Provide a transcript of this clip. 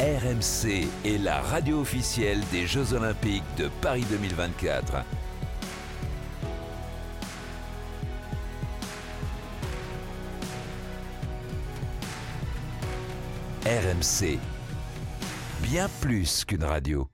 RMC est la radio officielle des Jeux Olympiques de Paris 2024. RMC, bien plus qu'une radio.